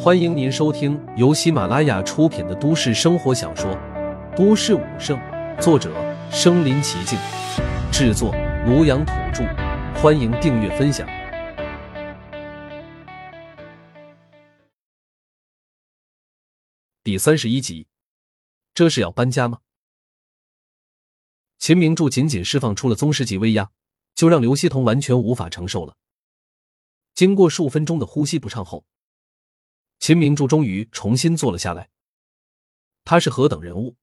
欢迎您收听由喜马拉雅出品的都市生活小说《都市武圣》，作者：身临其境，制作：庐阳土著。欢迎订阅分享。第三十一集，这是要搬家吗？秦明柱仅仅释放出了宗师级威压，就让刘希彤完全无法承受了。经过数分钟的呼吸不畅后，秦明柱终于重新坐了下来。他是何等人物，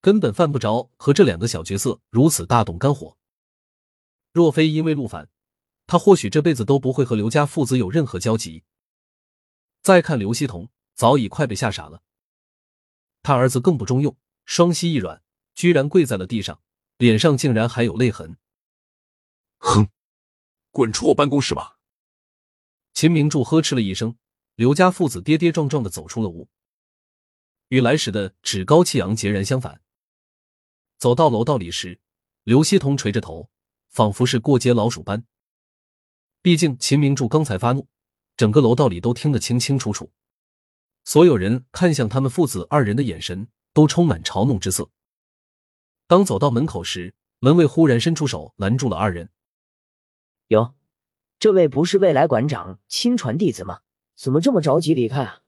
根本犯不着和这两个小角色如此大动肝火。若非因为陆凡，他或许这辈子都不会和刘家父子有任何交集。再看刘希同，早已快被吓傻了。他儿子更不中用，双膝一软，居然跪在了地上，脸上竟然还有泪痕。哼，滚出我办公室吧！秦明柱呵斥了一声，刘家父子跌跌撞撞的走出了屋，与来时的趾高气扬截然相反。走到楼道里时，刘希同垂着头，仿佛是过街老鼠般。毕竟秦明柱刚才发怒，整个楼道里都听得清清楚楚。所有人看向他们父子二人的眼神都充满嘲弄之色。当走到门口时，门卫忽然伸出手拦住了二人。哟。这位不是未来馆长亲传弟子吗？怎么这么着急离开啊？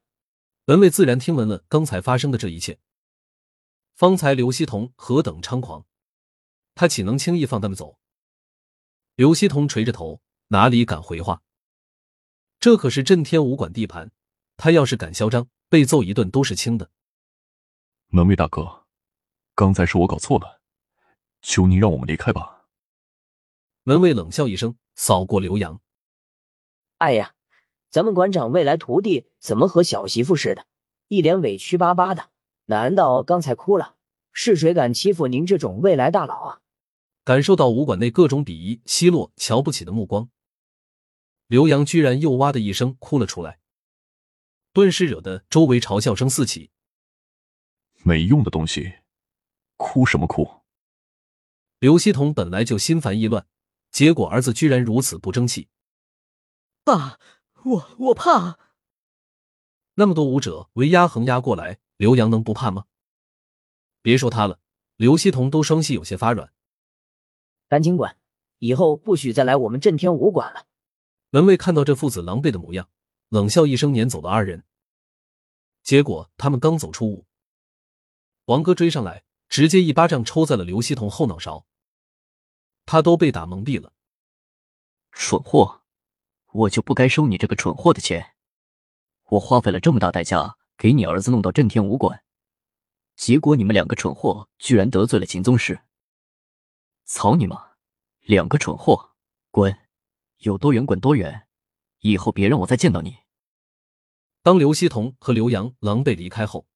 门卫自然听闻了刚才发生的这一切。方才刘希同何等猖狂，他岂能轻易放他们走？刘希同垂着头，哪里敢回话？这可是震天武馆地盘，他要是敢嚣张，被揍一顿都是轻的。门卫大哥，刚才是我搞错了，求您让我们离开吧。门卫冷笑一声。扫过刘洋，哎呀，咱们馆长未来徒弟怎么和小媳妇似的，一脸委屈巴巴的？难道刚才哭了？是谁敢欺负您这种未来大佬啊？感受到武馆内各种鄙夷、奚落、瞧不起的目光，刘洋居然又哇的一声哭了出来，顿时惹得周围嘲笑声四起。没用的东西，哭什么哭？刘希同本来就心烦意乱。结果儿子居然如此不争气，爸，我我怕。那么多武者围压横压过来，刘洋能不怕吗？别说他了，刘希同都双膝有些发软。赶紧滚，以后不许再来我们震天武馆了。门卫看到这父子狼狈的模样，冷笑一声，撵走了二人。结果他们刚走出屋，王哥追上来，直接一巴掌抽在了刘希同后脑勺。他都被打蒙蔽了，蠢货！我就不该收你这个蠢货的钱。我花费了这么大代价给你儿子弄到震天武馆，结果你们两个蠢货居然得罪了秦宗师！操你妈！两个蠢货，滚！有多远滚多远，以后别让我再见到你。当刘希同和刘洋狼狈离开后，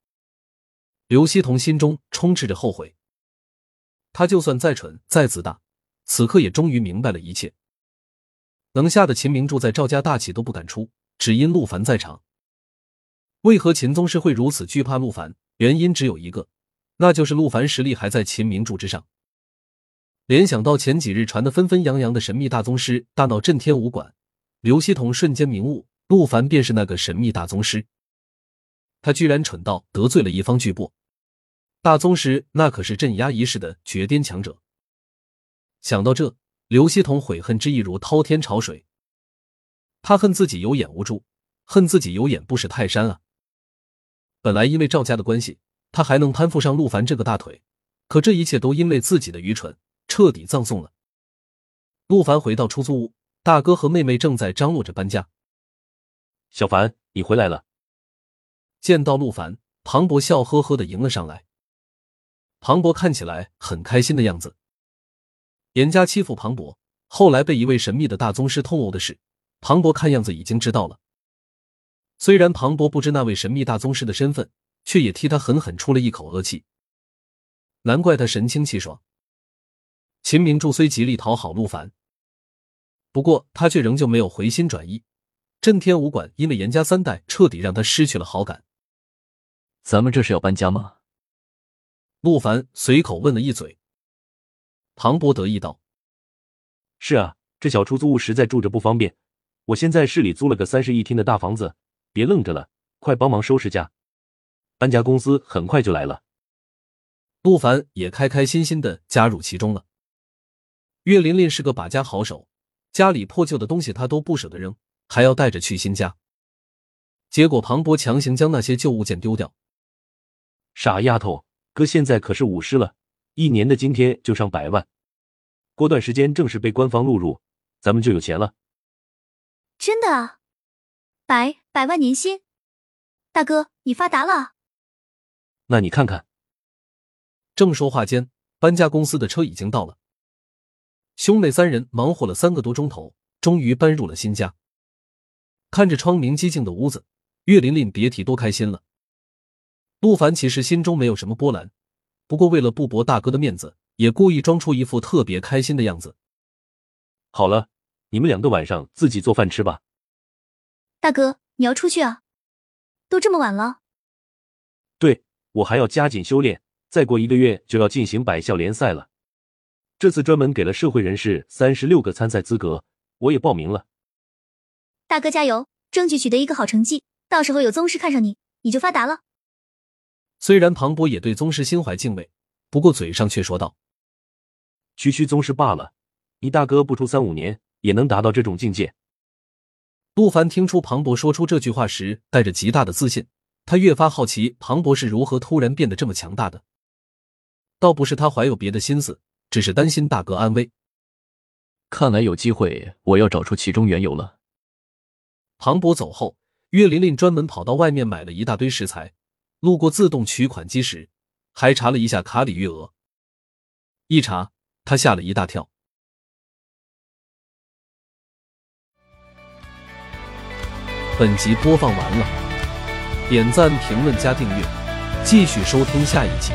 刘希同心中充斥着后悔。他就算再蠢再自大。此刻也终于明白了一切，能吓得秦明柱在赵家大气都不敢出，只因陆凡在场。为何秦宗师会如此惧怕陆凡？原因只有一个，那就是陆凡实力还在秦明柱之上。联想到前几日传的纷纷扬扬的神秘大宗师大闹震天武馆，刘希同瞬间明悟，陆凡便是那个神秘大宗师。他居然蠢到得罪了一方巨擘，大宗师那可是镇压一世的绝巅强者。想到这，刘希同悔恨之意如滔天潮水。他恨自己有眼无珠，恨自己有眼不识泰山啊！本来因为赵家的关系，他还能攀附上陆凡这个大腿，可这一切都因为自己的愚蠢，彻底葬送了。陆凡回到出租屋，大哥和妹妹正在张罗着搬家。小凡，你回来了。见到陆凡，庞博笑呵呵的迎了上来。庞博看起来很开心的样子。严家欺负庞博，后来被一位神秘的大宗师痛殴的事，庞博看样子已经知道了。虽然庞博不知那位神秘大宗师的身份，却也替他狠狠出了一口恶气。难怪他神清气爽。秦明柱虽极力讨好陆凡，不过他却仍旧没有回心转意。震天武馆因为严家三代彻底让他失去了好感。咱们这是要搬家吗？陆凡随口问了一嘴。庞博得意道：“是啊，这小出租屋实在住着不方便。我先在市里租了个三室一厅的大房子，别愣着了，快帮忙收拾家，搬家公司很快就来了。陆凡也开开心心的加入其中了。岳琳琳是个把家好手，家里破旧的东西她都不舍得扔，还要带着去新家。结果庞博强行将那些旧物件丢掉。傻丫头，哥现在可是武师了，一年的津贴就上百万，过段时间正式被官方录入，咱们就有钱了。真的啊，百百万年薪，大哥你发达了。那你看看。正说话间，搬家公司的车已经到了。兄妹三人忙活了三个多钟头，终于搬入了新家。看着窗明几净的屋子，岳琳琳别提多开心了。陆凡其实心中没有什么波澜，不过为了不驳大哥的面子，也故意装出一副特别开心的样子。好了，你们两个晚上自己做饭吃吧。大哥，你要出去啊？都这么晚了。对，我还要加紧修炼，再过一个月就要进行百校联赛了。这次专门给了社会人士三十六个参赛资格，我也报名了。大哥加油，争取取得一个好成绩，到时候有宗师看上你，你就发达了。虽然庞博也对宗师心怀敬畏，不过嘴上却说道：“区区宗师罢了，你大哥不出三五年也能达到这种境界。”陆凡听出庞博说出这句话时带着极大的自信，他越发好奇庞博是如何突然变得这么强大的。倒不是他怀有别的心思。只是担心大哥安危。看来有机会，我要找出其中缘由了。庞博走后，岳琳琳专门跑到外面买了一大堆食材。路过自动取款机时，还查了一下卡里余额。一查，他吓了一大跳。本集播放完了，点赞、评论、加订阅，继续收听下一集。